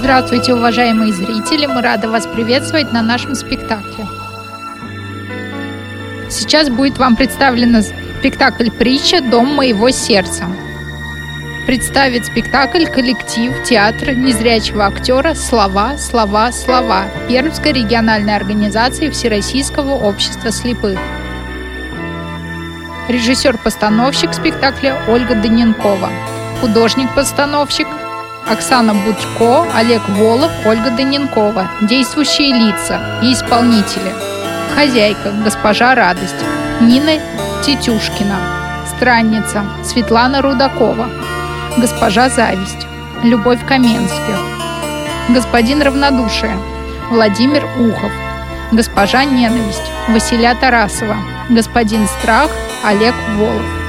Здравствуйте, уважаемые зрители! Мы рады вас приветствовать на нашем спектакле. Сейчас будет вам представлен спектакль «Притча. Дом моего сердца». Представит спектакль коллектив театра незрячего актера «Слова, слова, слова» Пермской региональной организации Всероссийского общества слепых. Режиссер-постановщик спектакля Ольга Даненкова. Художник-постановщик Оксана Будько, Олег Волов, Ольга Даненкова. Действующие лица и исполнители. Хозяйка, госпожа Радость. Нина Тетюшкина. Странница, Светлана Рудакова. Госпожа Зависть. Любовь Каменских. Господин Равнодушие. Владимир Ухов. Госпожа Ненависть. Василия Тарасова. Господин Страх. Олег Волов.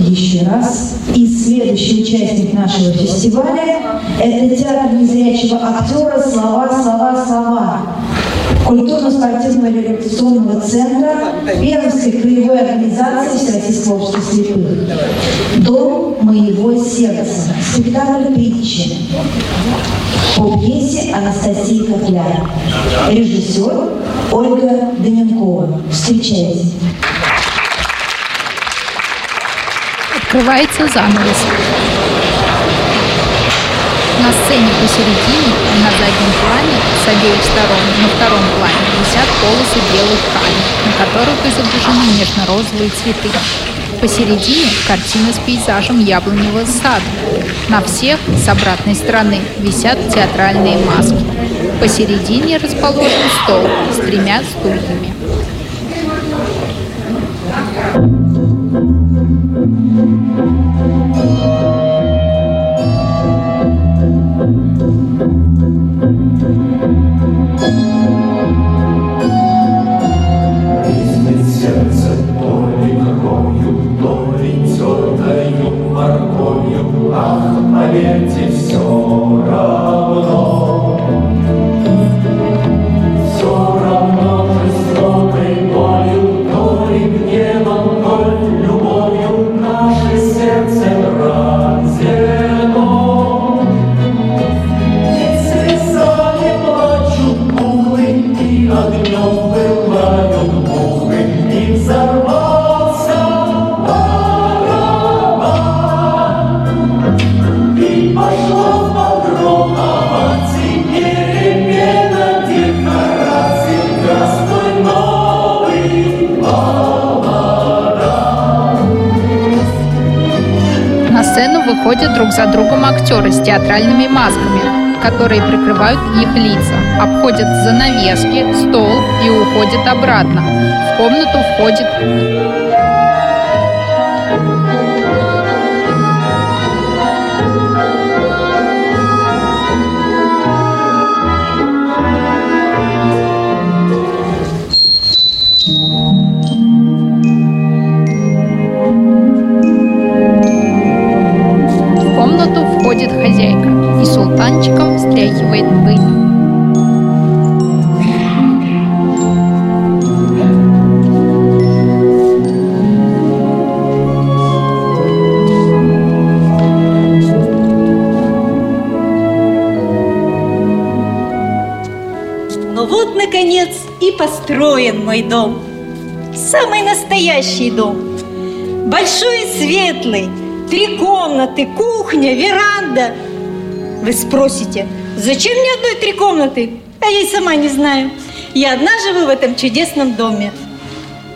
Еще раз. И следующий участник нашего фестиваля – это театр незрячего актера «Слова, слова, слова» культурно-спортивного реабилитационного центра Пермской краевой организации Всероссийского общества слепых. «Дом моего сердца». Спектакль притчи по пьесе Анастасии Котляр. Режиссер Ольга Даненкова. Встречайте. Открывается занавес. На сцене посередине и на заднем плане с обеих сторон на втором плане висят полосы белой ткани, на которых изображены нежно-розовые цветы. Посередине картина с пейзажем яблоневого сада. На всех с обратной стороны висят театральные маски. Посередине расположен стол с тремя стульями. Выходят обходят занавески, стол и уходят обратно. В комнату входит мой дом. Самый настоящий дом. Большой и светлый. Три комнаты, кухня, веранда. Вы спросите, зачем мне одной три комнаты? А я и сама не знаю. Я одна живу в этом чудесном доме.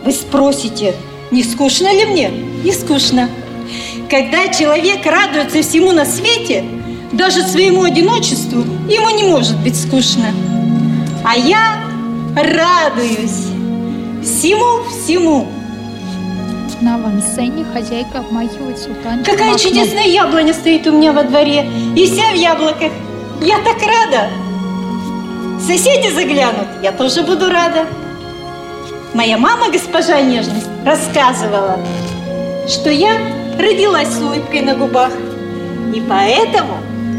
Вы спросите, не скучно ли мне? Не скучно. Когда человек радуется всему на свете, даже своему одиночеству, ему не может быть скучно. А я радуюсь всему-всему. На авансцене хозяйка обмахивает султанчиком Какая окно. чудесная яблоня стоит у меня во дворе. И вся в яблоках. Я так рада. Соседи заглянут, я тоже буду рада. Моя мама, госпожа Нежность, рассказывала, что я родилась с улыбкой на губах. И поэтому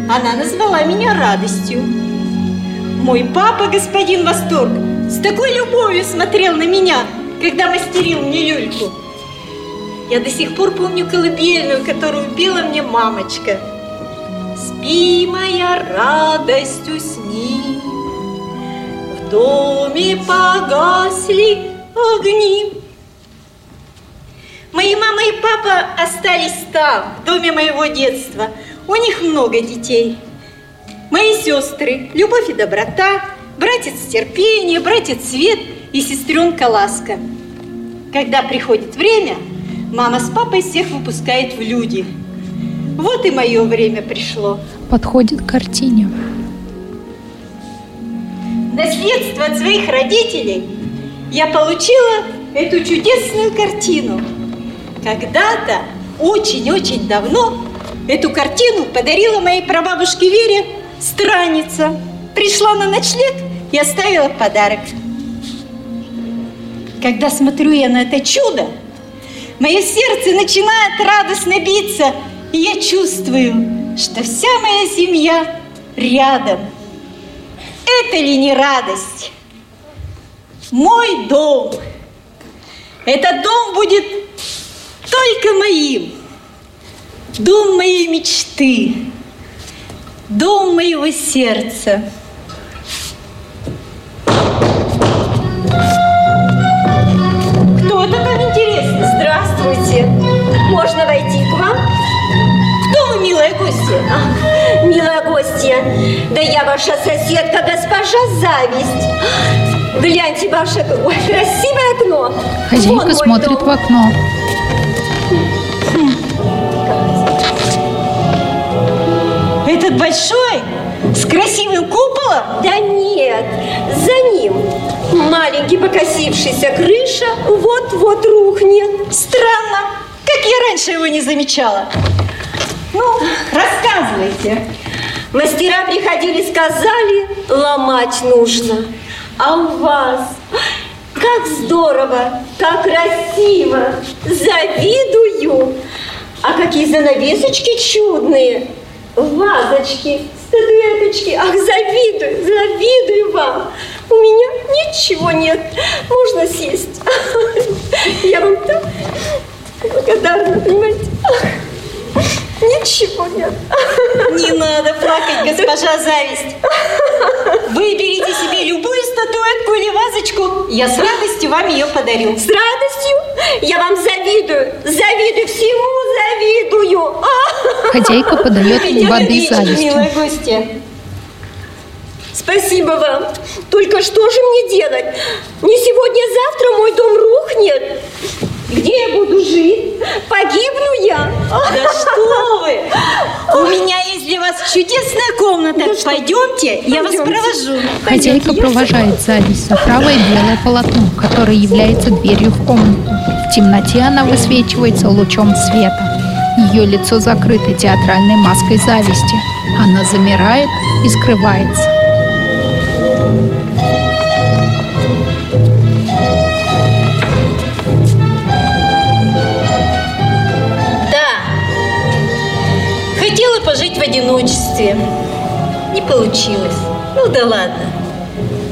она назвала меня радостью. Мой папа, господин Восторг, с такой любовью смотрел на меня, когда мастерил мне люльку. Я до сих пор помню колыбельную, которую пела мне мамочка. Спи, моя радость, усни. В доме погасли огни. Мои мама и папа остались там, в доме моего детства. У них много детей. Мои сестры – Любовь и доброта, братец терпение, братец Свет и сестренка Ласка. Когда приходит время, мама с папой всех выпускает в люди. Вот и мое время пришло. Подходит к картине. Наследство от своих родителей я получила эту чудесную картину. Когда-то, очень-очень давно, эту картину подарила моей прабабушке Вере странница. Пришла на ночлег и оставила подарок. Когда смотрю я на это чудо, мое сердце начинает радостно биться, и я чувствую, что вся моя семья рядом. Это ли не радость? Мой дом. Этот дом будет только моим. Дом моей мечты. Дом моего сердца. Кто-то там интересно. Здравствуйте. Можно войти к вам? Кто вы, милая гостья? А, милая гостья, да я ваша соседка, госпожа Зависть. Гляньте ваше ой, красивое окно. Хозяйка Вон смотрит дом. в окно. Этот большой, с красивым куполом? Да нет, за маленький покосившийся крыша вот-вот рухнет. Странно. Как я раньше его не замечала? Ну, рассказывайте. Мастера приходили, сказали, ломать нужно. А у вас как здорово, как красиво, завидую. А какие занавесочки чудные, вазочки, статуэточки. Ах, завидую, завидую вам. У меня ничего нет. Можно сесть. Я вам так благодарна, понимаете. Ничего нет. Не надо плакать, госпожа Зависть. Выберите себе любую статуэтку или вазочку. Я с радостью вам ее подарю. С радостью я вам завидую, завидую, всему завидую. Хозяйка подает Я воды завистью. милая гостья. Спасибо вам. Только что же мне делать? Не сегодня-завтра мой дом рухнет. Где я буду жить? Погибну я. Да что вы! У меня есть для вас чудесная комната. Пойдемте, я вас Пойдемте. провожу. Хозяйка Пойдемте, провожает зависть за правое белое полотно, которое является дверью в комнату. В темноте она высвечивается лучом света. Ее лицо закрыто театральной маской зависти. Она замирает и скрывается. Получилось. Ну да ладно.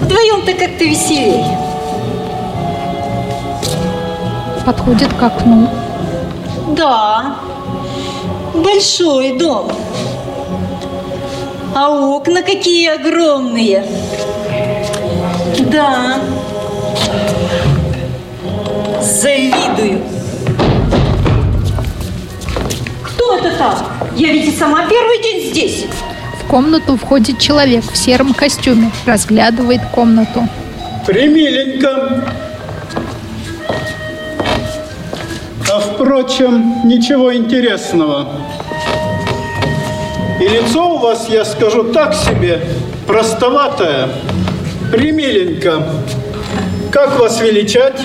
Вдвоем-то как-то веселей. Подходит к окну. Да. Большой дом. А окна какие огромные. Да. Завидую. Кто это там? Я ведь и сама первый день здесь. В комнату входит человек в сером костюме, разглядывает комнату. Примиленько. А впрочем, ничего интересного. И лицо у вас, я скажу так себе, простоватое. Примиленько. Как вас величать?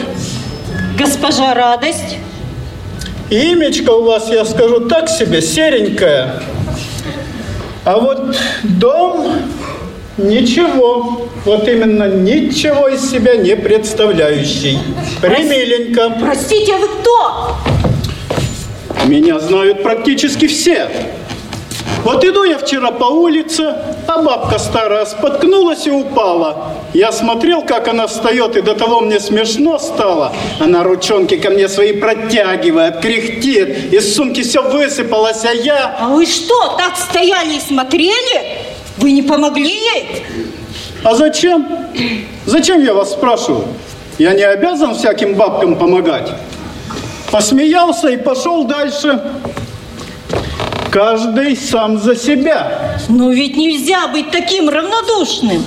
Госпожа Радость. И имечко у вас, я скажу так себе, серенькое. А вот дом ничего, вот именно ничего из себя не представляющий. Примиленько. Простите, а вы кто? Меня знают практически все. Вот иду я вчера по улице, а бабка старая споткнулась и упала. Я смотрел, как она встает, и до того мне смешно стало. Она ручонки ко мне свои протягивает, кряхтит, из сумки все высыпалось, а я... А вы что, так стояли и смотрели? Вы не помогли ей? А зачем? Зачем я вас спрашиваю? Я не обязан всяким бабкам помогать. Посмеялся и пошел дальше. Каждый сам за себя. Но ведь нельзя быть таким равнодушным.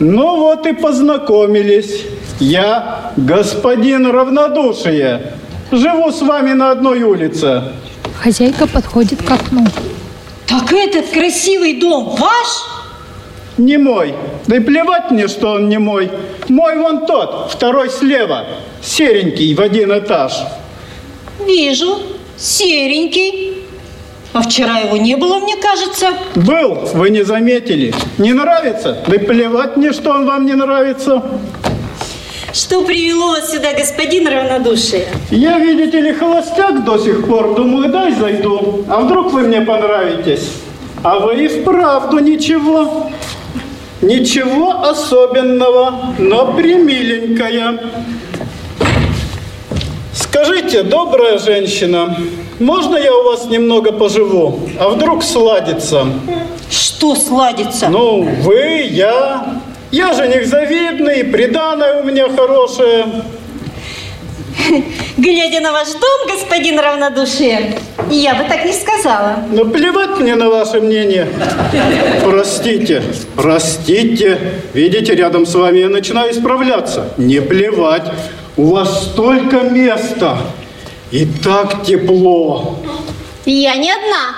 Ну вот и познакомились. Я господин равнодушие. Живу с вами на одной улице. Хозяйка подходит к окну. Так этот красивый дом ваш? Не мой. Да и плевать мне, что он не мой. Мой вон тот, второй слева. Серенький в один этаж. Вижу, серенький. А вчера его не было, мне кажется. Был, вы не заметили. Не нравится? Да плевать мне, что он вам не нравится. Что привело вас сюда, господин равнодушие? Я, видите ли, холостяк до сих пор. Думаю, дай зайду. А вдруг вы мне понравитесь? А вы и вправду ничего. Ничего особенного, но примиленькая. Скажите, добрая женщина, можно я у вас немного поживу? А вдруг сладится? Что сладится? Ну, вы, я. Я жених завидный, приданное у меня хорошее. Глядя на ваш дом, господин равнодушие, я бы так не сказала. Ну, плевать мне на ваше мнение. Простите, простите. Видите, рядом с вами я начинаю исправляться. Не плевать. У вас столько места. И так тепло. Я не одна.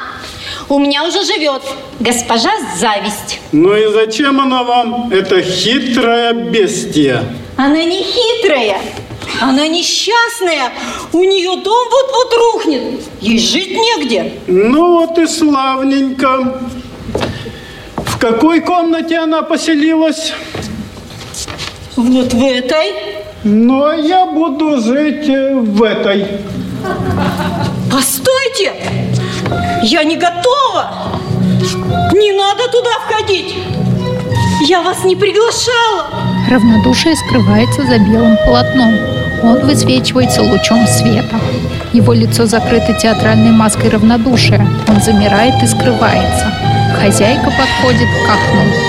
У меня уже живет госпожа Зависть. Ну и зачем она вам? Это хитрая бестия. Она не хитрая, она несчастная. У нее дом вот-вот рухнет. Ей жить негде. Ну вот и славненько. В какой комнате она поселилась? Вот в этой. Ну, а я буду жить э, в этой. Постойте! Я не готова! Не надо туда входить! Я вас не приглашала! Равнодушие скрывается за белым полотном. Он высвечивается лучом света. Его лицо закрыто театральной маской равнодушия. Он замирает и скрывается. Хозяйка подходит к окну.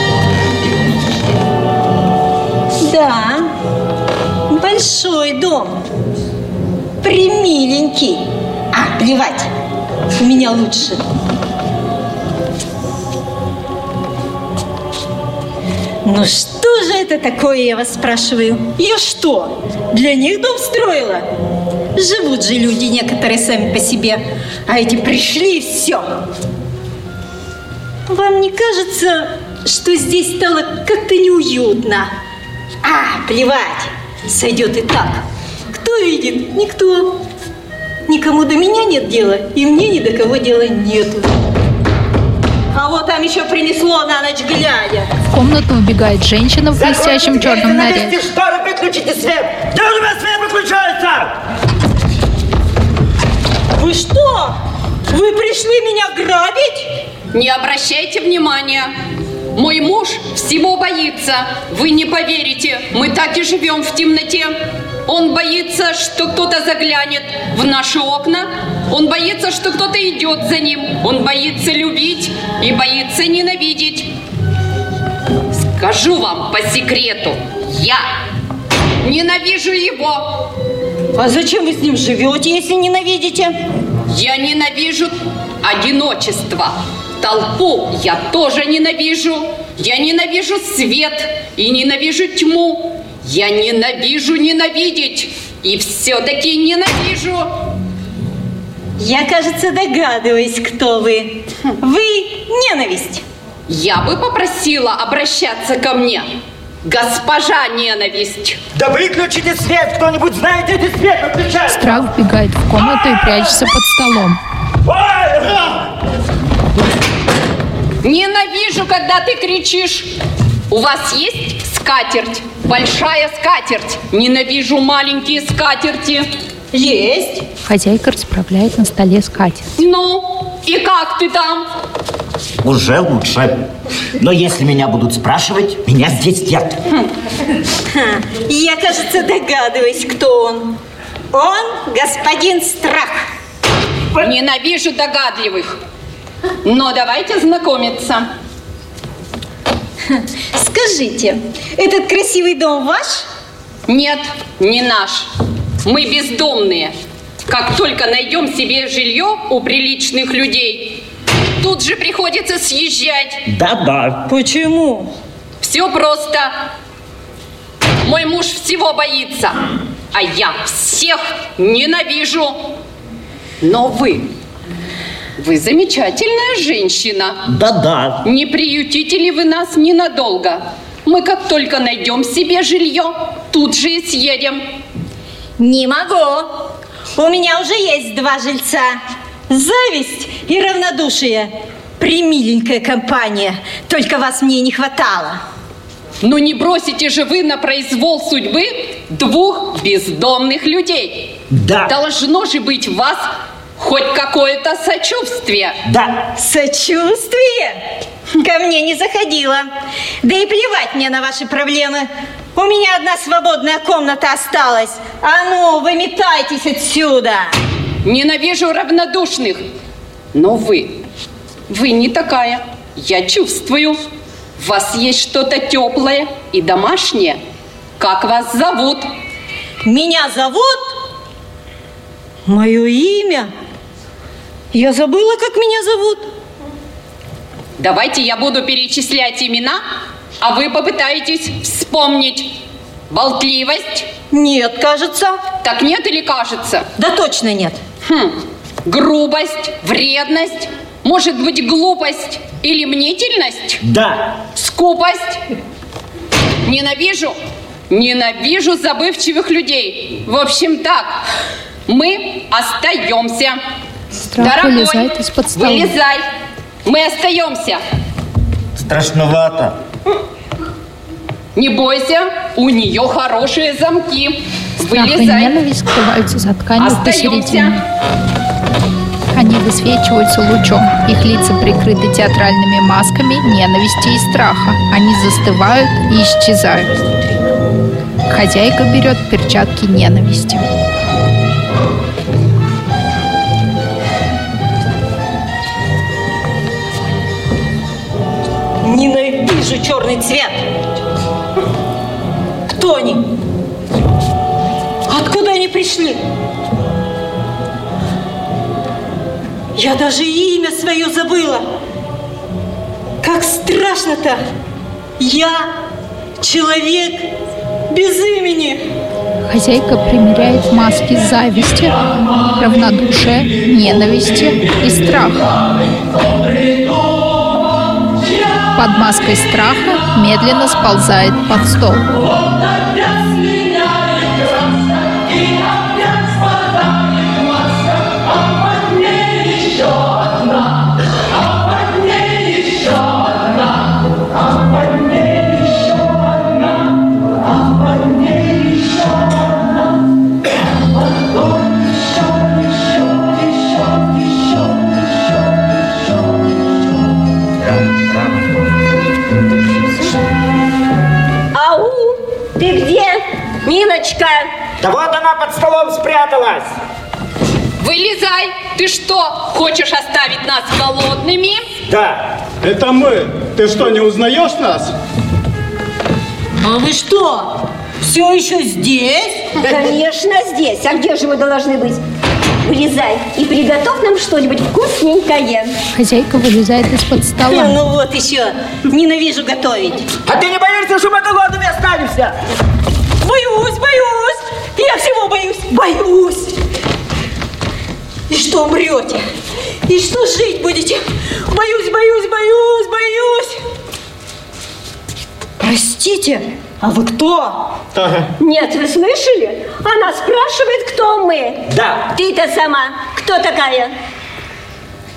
Большой дом. Примиленький. А, плевать. У меня лучше. Ну что же это такое, я вас спрашиваю? Я что, для них дом строила? Живут же люди некоторые сами по себе, а эти пришли и все. Вам не кажется, что здесь стало как-то неуютно? А, плевать, сойдет и так. Кто видит? Никто. Никому до меня нет дела, и мне ни до кого дела нету. А вот там еще принесло на ночь глядя. В комнату убегает женщина в блестящем черном наряде. шторы, выключите свет! Где у меня свет выключается? Вы что? Вы пришли меня грабить? Не обращайте внимания. Мой муж всего боится. Вы не поверите, мы так и живем в темноте. Он боится, что кто-то заглянет в наши окна. Он боится, что кто-то идет за ним. Он боится любить и боится ненавидеть. Скажу вам по секрету, я ненавижу его. А зачем вы с ним живете, если ненавидите? Я ненавижу одиночество. Толпу я тоже ненавижу. Я ненавижу свет и ненавижу тьму. Я ненавижу ненавидеть. И все-таки ненавижу. Я, кажется, догадываюсь, кто вы. Вы ненависть. Я бы попросила обращаться ко мне Госпожа ненависть. Да выключите свет! Кто-нибудь знает, где свет выключать? Страх вбегает в комнату и прячется под столом. Ненавижу, когда ты кричишь. У вас есть скатерть? Большая скатерть. Ненавижу маленькие скатерти. Есть. Хозяйка расправляет на столе скатерть. Ну, и как ты там? Уже лучше. Но если меня будут спрашивать, меня здесь нет. Ха, Я, кажется, догадываюсь, кто он. Он господин Страх. Ненавижу догадливых. Но давайте знакомиться. Скажите, этот красивый дом ваш? Нет, не наш. Мы бездомные. Как только найдем себе жилье у приличных людей, тут же приходится съезжать. Да-да. Почему? Все просто. Мой муж всего боится, а я всех ненавижу. Но вы, вы замечательная женщина. Да-да. Не приютите ли вы нас ненадолго? Мы как только найдем себе жилье, тут же и съедем. Не могу. У меня уже есть два жильца. Зависть и равнодушие. Примиленькая компания. Только вас мне не хватало. Но не бросите же вы на произвол судьбы двух бездомных людей. Да. Должно же быть вас хоть какое-то сочувствие. Да. Сочувствие? Ко мне не заходило. Да и плевать мне на ваши проблемы. У меня одна свободная комната осталась. А ну, выметайтесь отсюда. Ненавижу равнодушных. Но вы, вы не такая. Я чувствую. В вас есть что-то теплое и домашнее. Как вас зовут? Меня зовут? Мое имя? Я забыла, как меня зовут. Давайте я буду перечислять имена, а вы попытаетесь вспомнить. Болтливость? Нет, кажется. Так нет или кажется? Да точно нет. Хм. Грубость, вредность, может быть глупость или мнительность? Да. Скупость? Ненавижу. Ненавижу забывчивых людей. В общем так, мы остаемся. Страх вылезает из-под стола. вылезай. Мы остаемся. Страшновато. Не бойся, у нее хорошие замки. Страх и Вылезай. ненависть скрываются за тканью посередине. Они высвечиваются лучом. Их лица прикрыты театральными масками ненависти и страха. Они застывают и исчезают. Хозяйка берет перчатки ненависти. Ненавижу черный цвет. Кто они? Откуда они пришли? Я даже имя свое забыла. Как страшно-то. Я человек без имени. Хозяйка примеряет маски зависти, равнодушия, ненависти и страха. Под маской страха медленно сползает под стол. Вылезай. Ты что, хочешь оставить нас голодными? Да. Это мы. Ты что, не узнаешь нас? А вы что, все еще здесь? Конечно, здесь. А где же мы должны быть? Вылезай и приготовь нам что-нибудь вкусненькое. Хозяйка вылезает из-под стола. Ну вот еще, ненавижу готовить. А ты не боишься, что мы голодными останемся? Боюсь, боюсь. Я всего боюсь. Боюсь. И что умрете? И что жить будете? Боюсь, боюсь, боюсь, боюсь. Простите, А вы кто? Ага. Нет, вы слышали? Она спрашивает, кто мы. Да. Ты-то сама кто такая?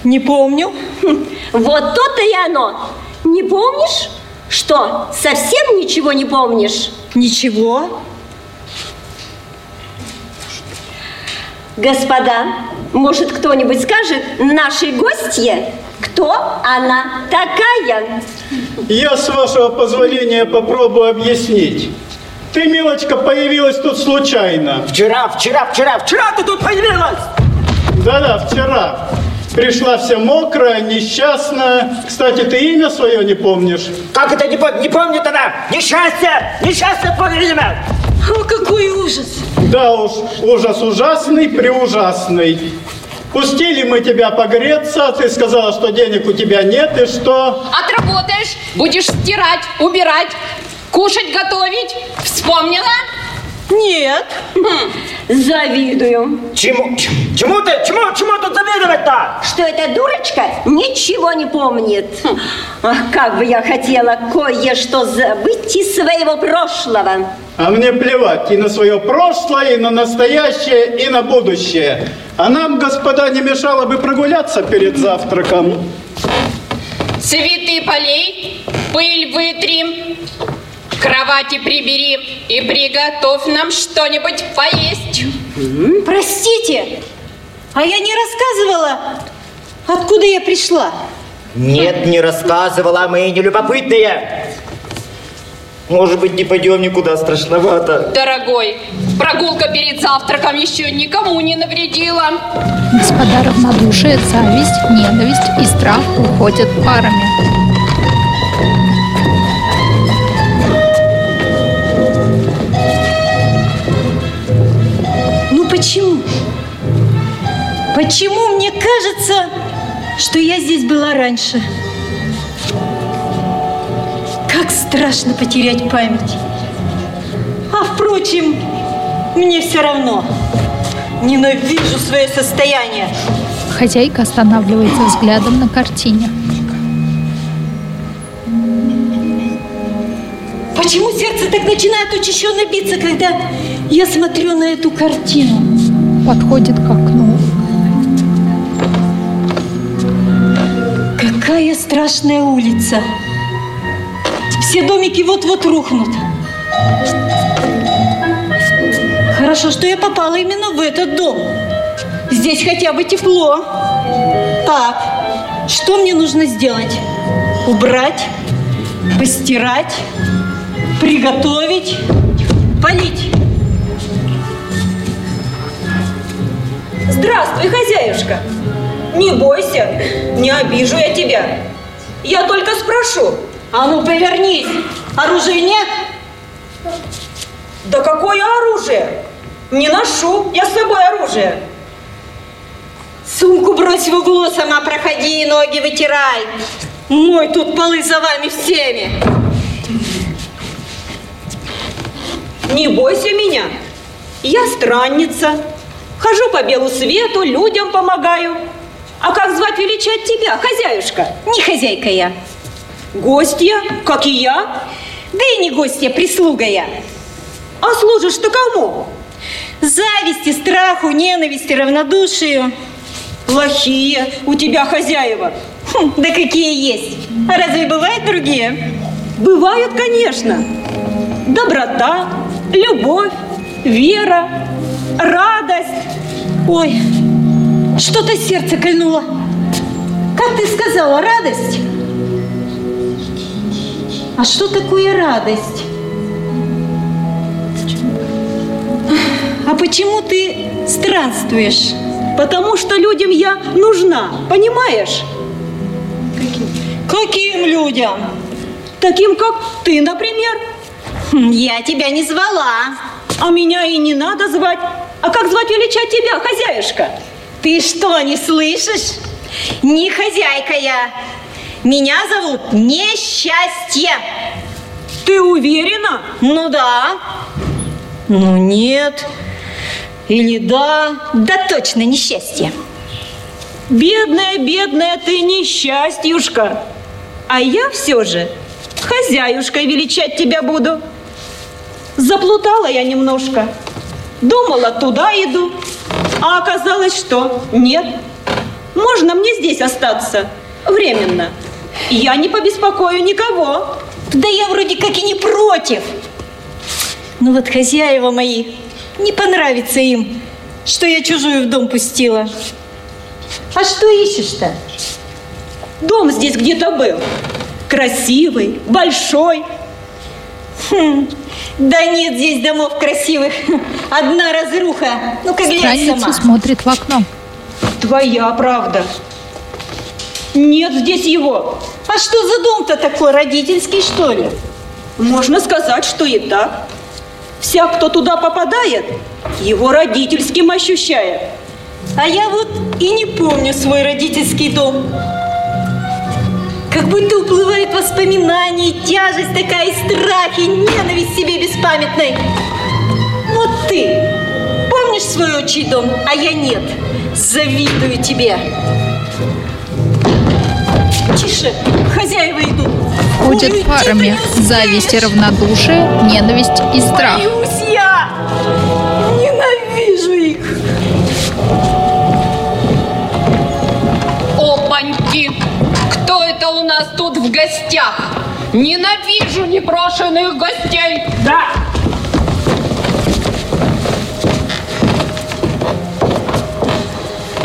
Не помню. Хм, Вот то-то и оно. Не помнишь? Что, совсем ничего не помнишь? Ничего. Господа, может кто-нибудь скажет нашей гостье, кто она такая? Я, с вашего позволения, попробую объяснить. Ты, милочка, появилась тут случайно. Вчера, вчера, вчера, вчера ты тут появилась! Да-да, вчера. Пришла вся мокрая, несчастная. Кстати, ты имя свое не помнишь? Как это не, пом- не помнит она? Несчастье! Несчастье твое имя! О, какой ужас. Да уж, ужас ужасный, преужасный. Пустили мы тебя погреться, а ты сказала, что денег у тебя нет, и что... Отработаешь, будешь стирать, убирать, кушать, готовить. Вспомнила? Нет. Завидую. Чему, чему ты, чему, чему тут завидовать-то? Что эта дурочка ничего не помнит. Хм. Ах, как бы я хотела кое-что забыть из своего прошлого. А мне плевать и на свое прошлое, и на настоящее, и на будущее. А нам, господа, не мешало бы прогуляться перед завтраком. Цветы полей, пыль вытри, кровати прибери и приготовь нам что-нибудь поесть. Простите, а я не рассказывала, откуда я пришла. Нет, не рассказывала, мы не любопытные. Может быть, не пойдем никуда, страшновато. Дорогой, прогулка перед завтраком еще никому не навредила. Господа равнодушие, зависть, ненависть и страх уходят парами. Ну почему? Почему мне кажется, что я здесь была раньше? Страшно потерять память. А впрочем, мне все равно. Ненавижу свое состояние. Хозяйка останавливается взглядом на картине. Почему сердце так начинает учащенно биться, когда я смотрю на эту картину? Подходит к окну. Какая страшная улица. Все домики вот-вот рухнут. Хорошо, что я попала именно в этот дом. Здесь хотя бы тепло. Так, что мне нужно сделать? Убрать, постирать, приготовить, полить. Здравствуй, хозяюшка. Не бойся, не обижу я тебя. Я только спрошу. А ну повернись. Оружия нет? Да какое оружие? Не ношу я с собой оружие. Сумку брось в углу, сама проходи и ноги вытирай. Мой тут полы за вами всеми. Не бойся меня. Я странница. Хожу по белу свету, людям помогаю. А как звать величать тебя, хозяюшка? Не хозяйка я. Гостья, как и я. Да и не гостья, прислуга я. А служишь-то кому? Зависти, страху, ненависти, равнодушию. Плохие у тебя хозяева. Хм, да какие есть. А разве бывают другие? Бывают, конечно. Доброта, любовь, вера, радость. Ой, что-то сердце кольнуло. Как ты сказала, радость? А что такое радость? А почему ты странствуешь? Потому что людям я нужна, понимаешь? Каким людям? Таким, как ты, например. Хм, Я тебя не звала. А меня и не надо звать. А как звать величать тебя, хозяюшка? Ты что, не слышишь? Не хозяйка я. Меня зовут Несчастье. Ты уверена? Ну да. Ну нет. Или да. Да точно несчастье. Бедная, бедная ты несчастьюшка. А я все же хозяюшкой величать тебя буду. Заплутала я немножко. Думала, туда иду. А оказалось, что нет. Можно мне здесь остаться? Временно. Я не побеспокою никого. Да я вроде как и не против. Но вот хозяева мои, не понравится им, что я чужую в дом пустила. А что ищешь-то? Дом здесь где-то был. Красивый, большой. Хм, да нет здесь домов красивых. Одна разруха. Ну-ка глянь Странница сама. смотрит в окно. Твоя правда. Нет здесь его. А что за дом-то такой, родительский, что ли? Можно сказать, что и так. Вся, кто туда попадает, его родительским ощущает. А я вот и не помню свой родительский дом. Как будто уплывают воспоминания, тяжесть такая, и страх, и ненависть себе беспамятной. Вот ты помнишь свой отчий дом, а я нет. Завидую тебе. Тише, хозяева идут. Ходят Ой, парами. Зависть и равнодушие, ненависть и страх. Боюсь я! Ненавижу их! Опаньки! Кто это у нас тут в гостях? Ненавижу непрошенных гостей! Да,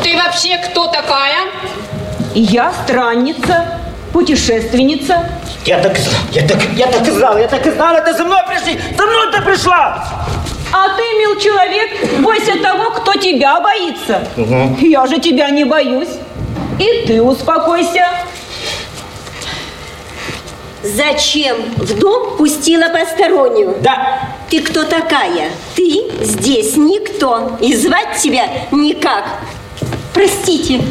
Ты вообще кто такая? Я странница, путешественница. Я так, знал, я так, я так и знал, я так и знал, это за мной пришли, за мной ты пришла! А ты, мил человек, бойся того, кто тебя боится. Я же тебя не боюсь. И ты успокойся. Зачем в дом пустила постороннюю? Да, Ты кто такая? Ты здесь никто. И звать тебя никак. Простите,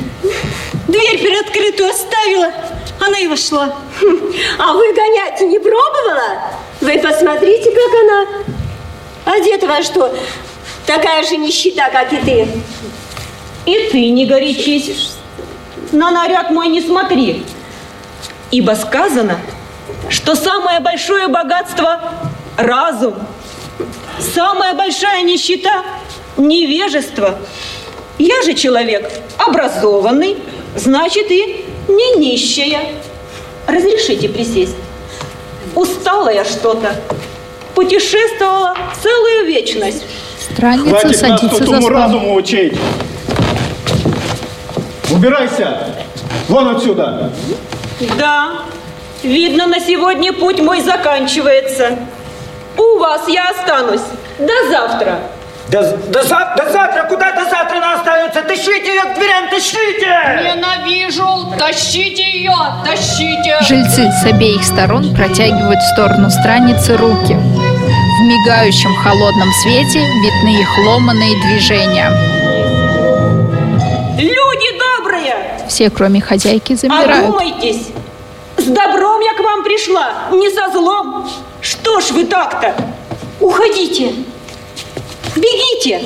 дверь приоткрытую оставила, она и вошла. А вы гонять не пробовала? Вы посмотрите, как она. Одета во что? Такая же нищета, как и ты. И ты не горячись. На наряд мой не смотри. Ибо сказано, что самое большое богатство – разум. Самая большая нищета – невежество. Я же человек образованный, значит и не нищая. Разрешите присесть. Устала я что-то. Путешествовала целую вечность. Странница Хватит нас садится тут за уму-разуму учить. Убирайся! Вон отсюда! Да, видно, на сегодня путь мой заканчивается. У вас я останусь. До завтра. До, до, зав- до завтра, куда до завтра она останется? Тащите ее к дверям, тащите! Ненавижу! Тащите ее! Тащите! Жильцы с обеих сторон протягивают в сторону страницы руки. В мигающем холодном свете видны их ломаные движения. Люди добрые, Все, кроме хозяйки, замирают. одумайтесь. С добром я к вам пришла, не со злом. Что ж вы так-то? Уходите! Бегите!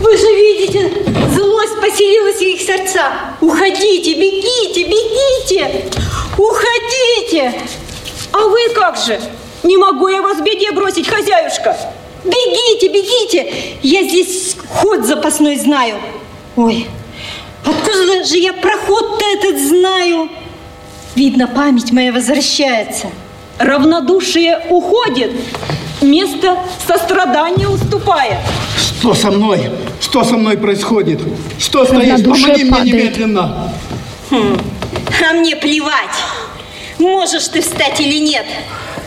Вы же видите, злость поселилась в их сердца. Уходите, бегите, бегите! Уходите! А вы как же? Не могу я вас в беде бросить, хозяюшка. Бегите, бегите! Я здесь ход запасной знаю. Ой, откуда же я проход-то этот знаю? Видно, память моя возвращается. Равнодушие уходит, место сострадания уступает. Что со мной? Что со мной происходит? Что? Равнодушие Помоги мне падает. немедленно! А мне плевать, можешь ты встать или нет.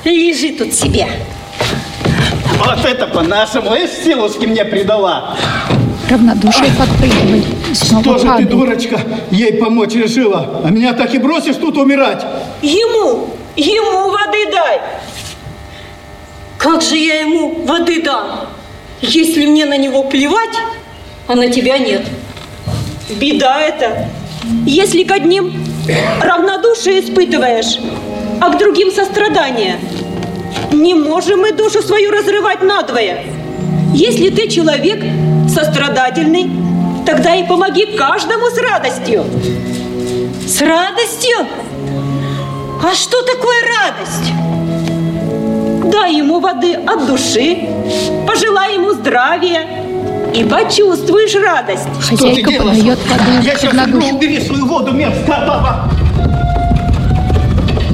Лежи тут себе. Вот это по-нашему, и силушки мне придала. Равнодушие подпрыгивает. Снова Что же ты, дурочка, ей помочь решила? А меня так и бросишь тут умирать? Ему, ему воды дай. Как же я ему воды дам, если мне на него плевать, а на тебя нет? Беда это. Если к одним равнодушие испытываешь, а к другим сострадание. Не можем мы душу свою разрывать надвое. Если ты человек сострадательный, тогда и помоги каждому с радостью. С радостью? А что такое радость? Дай ему воды от души, пожелай ему здравия, и почувствуешь радость. Хозяйка подает воду Я сейчас равнодушно. убери свою воду, мерзкая баба!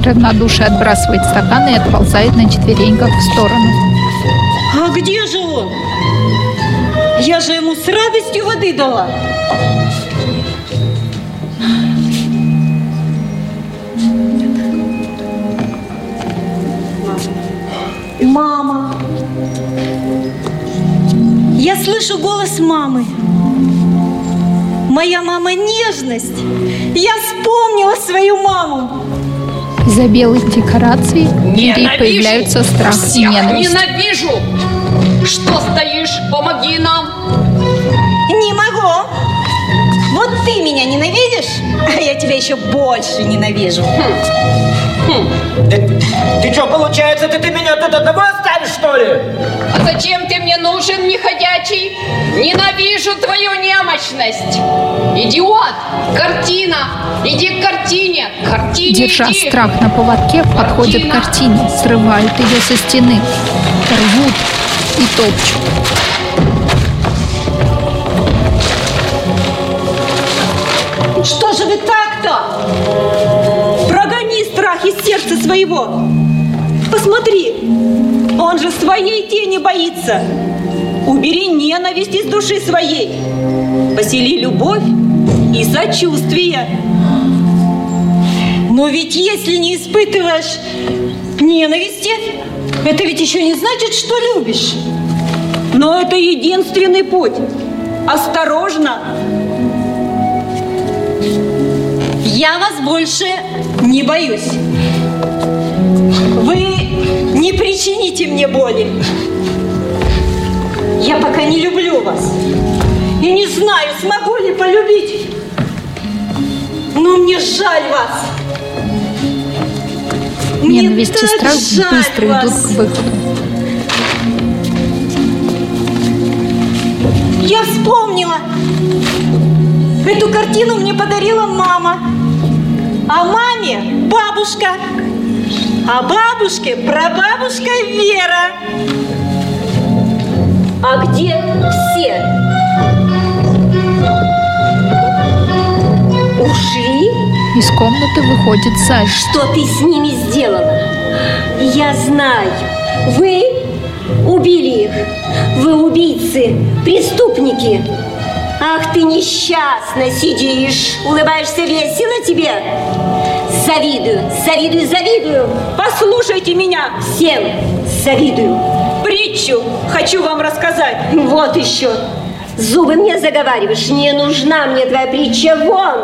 Равнодушие отбрасывает стакан и отползает на четвереньках в сторону. А где же он? Я же ему с радостью воды дала. Мама. Я слышу голос мамы. Моя мама нежность. Я вспомнила свою маму. Из-за белых декораций Ненавижу! появляются страх и ненависть. ненавижу! Что стоишь? Помоги нам! Не могу. Вот ты меня ненавидишь, а я тебя еще больше ненавижу. Ты, ты что, получается, ты, ты меня тут одного оставишь, что ли? А зачем ты мне нужен, неходячий? Ненавижу твою немощность! Идиот! Картина! Иди к картине! Картине Держа иди! страх на поводке, подходят к Картина. картине, срывают ее со стены, рвут и топчут. Что же вы так-то? Страх из сердца своего. Посмотри, он же своей тени боится. Убери ненависть из души своей. Посели любовь и сочувствие. Но ведь если не испытываешь ненависти, это ведь еще не значит, что любишь. Но это единственный путь. Осторожно, Я вас больше не боюсь. Не причините мне боли. Я пока не люблю вас. И не знаю, смогу ли полюбить. Но мне жаль вас. Мне Ненависть и страх жаль быстро идут вас. к выходу. Я вспомнила. Эту картину мне подарила мама. А маме бабушка. А бабушке прабабушка Вера. А где все? Ушли? Из комнаты выходит Саш. Что ты с ними сделала? Я знаю. Вы убили их. Вы убийцы, преступники. Ах, ты несчастно сидишь, улыбаешься весело тебе. Завидую, завидую, завидую. послушайте меня. Всем завидую. Притчу хочу вам рассказать. Вот еще. Зубы мне заговариваешь. Не нужна мне твоя притча. Вон!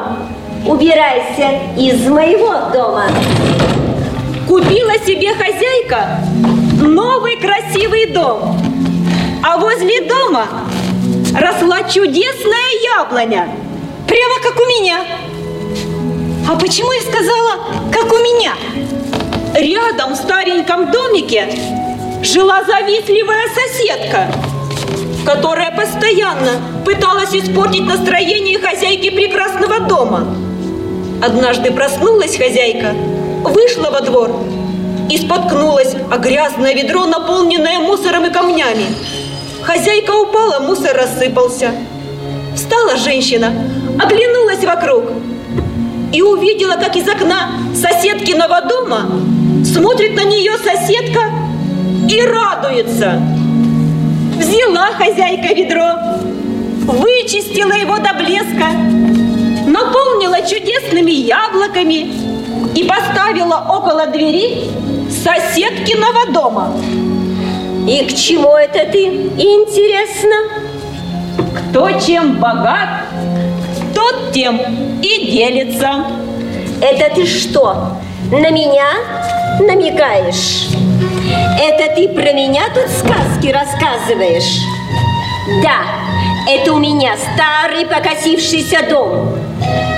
Убирайся из моего дома. Купила себе хозяйка новый красивый дом. А возле дома росла чудесная яблоня. Прямо как у меня. А почему я сказала, как у меня? Рядом в стареньком домике жила завистливая соседка, которая постоянно пыталась испортить настроение хозяйки прекрасного дома. Однажды проснулась хозяйка, вышла во двор и споткнулась о грязное ведро, наполненное мусором и камнями. Хозяйка упала, мусор рассыпался. Встала женщина, оглянулась вокруг и увидела, как из окна соседкиного дома смотрит на нее соседка и радуется. Взяла хозяйка ведро, вычистила его до блеска, наполнила чудесными яблоками и поставила около двери соседкиного дома. И к чему это ты? Интересно. Кто чем богат, тот тем и делится. Это ты что, на меня намекаешь? Это ты про меня тут сказки рассказываешь? Да, это у меня старый покосившийся дом.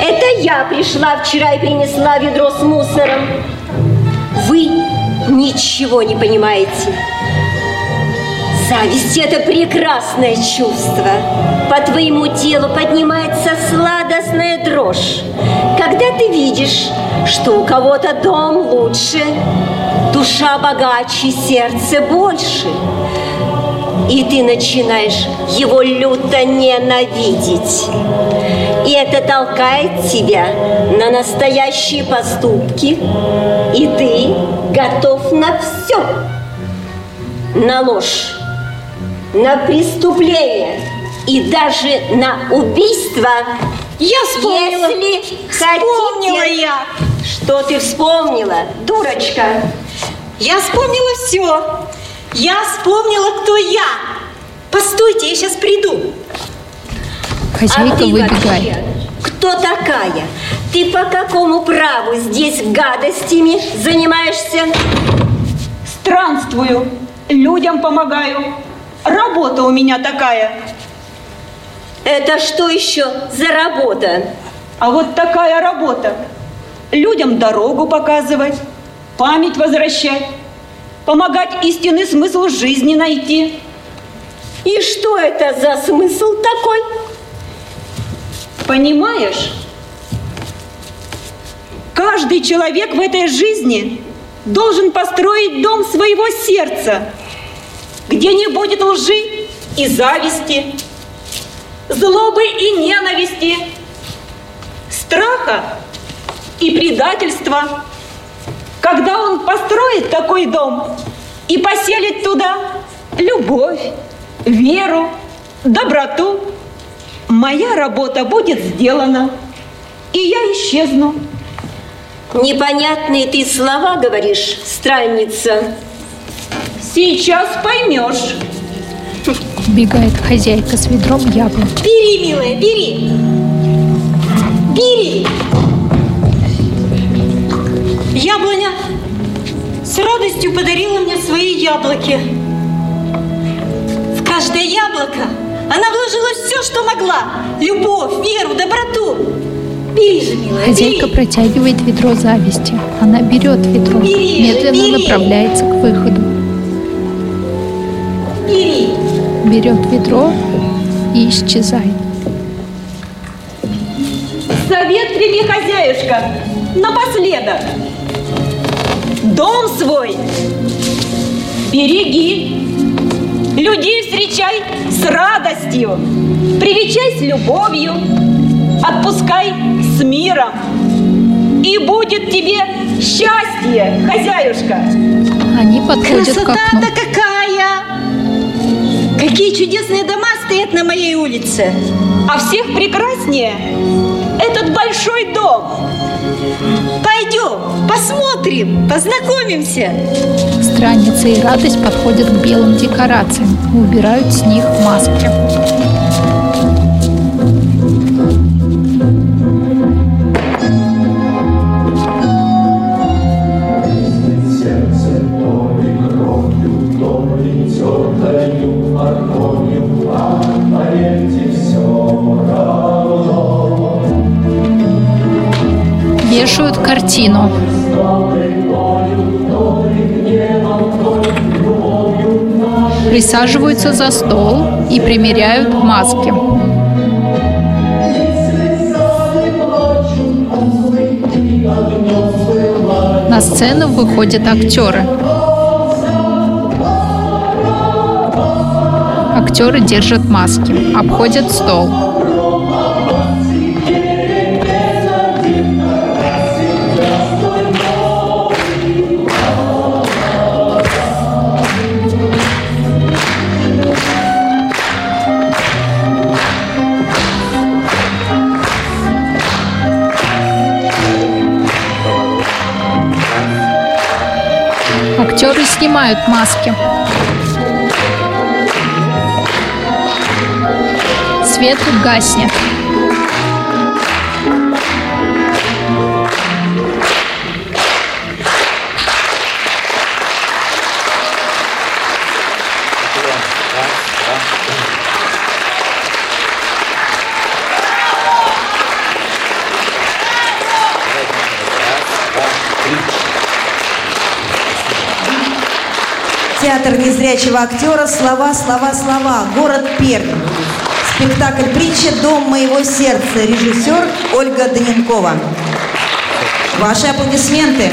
Это я пришла вчера и принесла ведро с мусором. Вы ничего не понимаете. Зависть – это прекрасное чувство. По твоему телу поднимается сладостная дрожь, когда ты видишь, что у кого-то дом лучше, душа богаче, сердце больше, и ты начинаешь его люто ненавидеть. И это толкает тебя на настоящие поступки, и ты готов на все. На ложь, на преступление и даже на убийство. Я вспомнила. Если Вспомнила хотите... я. Что ты вспомнила, дурочка? Я вспомнила все. Я вспомнила, кто я. Постойте, я сейчас приду. Хозяйка а вообще кто такая? Ты по какому праву здесь гадостями занимаешься? Странствую, людям помогаю. Работа у меня такая. Это что еще за работа? А вот такая работа. Людям дорогу показывать, память возвращать, помогать истинный смысл жизни найти. И что это за смысл такой? Понимаешь? Каждый человек в этой жизни должен построить дом своего сердца, где не будет лжи и зависти, злобы и ненависти, страха и предательства. Когда он построит такой дом и поселит туда любовь, веру, доброту, моя работа будет сделана, и я исчезну. Непонятные ты слова говоришь, странница. Сейчас поймешь. Бегает хозяйка с ведром яблок. Бери, милая, бери. Бери. Яблоня с радостью подарила мне свои яблоки. В каждое яблоко она вложила все, что могла. Любовь, веру, доброту. Бери же, милая, Хозяйка бери. протягивает ведро зависти. Она берет ведро, Бери, медленно бери. направляется к выходу. Бери. Берет ведро и исчезает. Совет прими, хозяюшка, напоследок. Дом свой береги. Людей встречай с радостью. Привечай с любовью. Отпускай с миром. И будет тебе счастье, хозяюшка. Они подходят к окну. Красота-то какая! Какие чудесные дома стоят на моей улице. А всех прекраснее этот большой дом. Пойдем, посмотрим, познакомимся. Странница и радость подходят к белым декорациям и убирают с них маски. Картину. Присаживаются за стол и примеряют маски. На сцену выходят актеры. Актеры держат маски, обходят стол. Снимают маски. Свет гаснет. Театр незрячего актера «Слова, слова, слова». Город Пермь. Спектакль притча «Дом моего сердца». Режиссер Ольга Доненкова. Ваши аплодисменты.